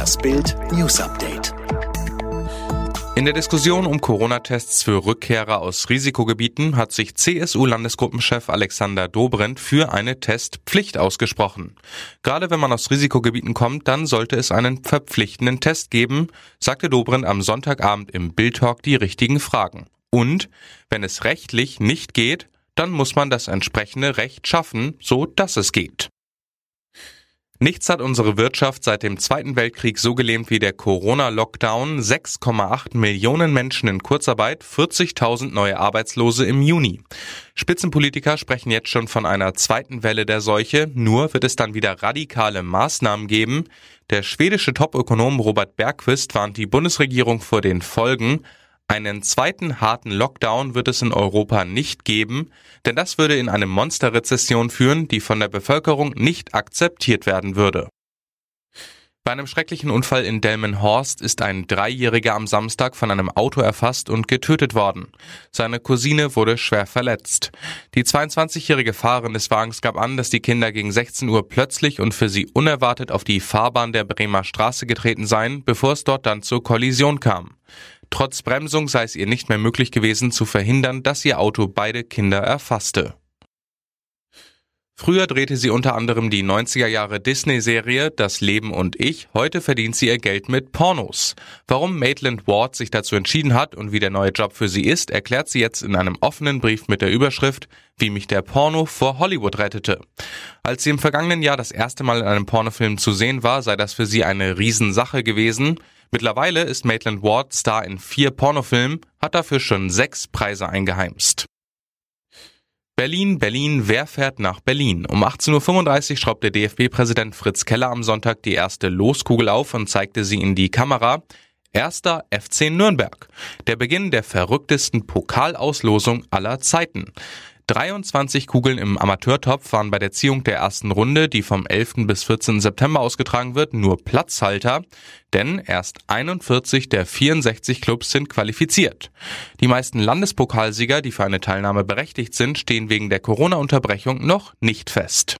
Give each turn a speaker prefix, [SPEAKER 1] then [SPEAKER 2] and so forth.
[SPEAKER 1] Das Bild News Update.
[SPEAKER 2] In der Diskussion um Corona-Tests für Rückkehrer aus Risikogebieten hat sich CSU-Landesgruppenchef Alexander Dobrindt für eine Testpflicht ausgesprochen. Gerade wenn man aus Risikogebieten kommt, dann sollte es einen verpflichtenden Test geben, sagte Dobrindt am Sonntagabend im Bildtalk die richtigen Fragen. Und wenn es rechtlich nicht geht, dann muss man das entsprechende Recht schaffen, so dass es geht. Nichts hat unsere Wirtschaft seit dem Zweiten Weltkrieg so gelähmt wie der Corona-Lockdown. 6,8 Millionen Menschen in Kurzarbeit, 40.000 neue Arbeitslose im Juni. Spitzenpolitiker sprechen jetzt schon von einer zweiten Welle der Seuche, nur wird es dann wieder radikale Maßnahmen geben. Der schwedische Topökonom Robert Bergquist warnt die Bundesregierung vor den Folgen. Einen zweiten harten Lockdown wird es in Europa nicht geben, denn das würde in eine Monsterrezession führen, die von der Bevölkerung nicht akzeptiert werden würde. Bei einem schrecklichen Unfall in Delmenhorst ist ein Dreijähriger am Samstag von einem Auto erfasst und getötet worden. Seine Cousine wurde schwer verletzt. Die 22-jährige Fahrerin des Wagens gab an, dass die Kinder gegen 16 Uhr plötzlich und für sie unerwartet auf die Fahrbahn der Bremer Straße getreten seien, bevor es dort dann zur Kollision kam. Trotz Bremsung sei es ihr nicht mehr möglich gewesen zu verhindern, dass ihr Auto beide Kinder erfasste. Früher drehte sie unter anderem die 90er Jahre Disney-Serie Das Leben und ich. Heute verdient sie ihr Geld mit Pornos. Warum Maitland Ward sich dazu entschieden hat und wie der neue Job für sie ist, erklärt sie jetzt in einem offenen Brief mit der Überschrift Wie mich der Porno vor Hollywood rettete. Als sie im vergangenen Jahr das erste Mal in einem Pornofilm zu sehen war, sei das für sie eine Riesensache gewesen. Mittlerweile ist Maitland Ward Star in vier Pornofilmen, hat dafür schon sechs Preise eingeheimst. Berlin, Berlin, wer fährt nach Berlin? Um 18.35 Uhr schraubt der DFB-Präsident Fritz Keller am Sonntag die erste Loskugel auf und zeigte sie in die Kamera. Erster FC Nürnberg. Der Beginn der verrücktesten Pokalauslosung aller Zeiten. 23 Kugeln im Amateurtopf waren bei der Ziehung der ersten Runde, die vom 11. bis 14. September ausgetragen wird, nur Platzhalter, denn erst 41 der 64 Clubs sind qualifiziert. Die meisten Landespokalsieger, die für eine Teilnahme berechtigt sind, stehen wegen der Corona-Unterbrechung noch nicht fest.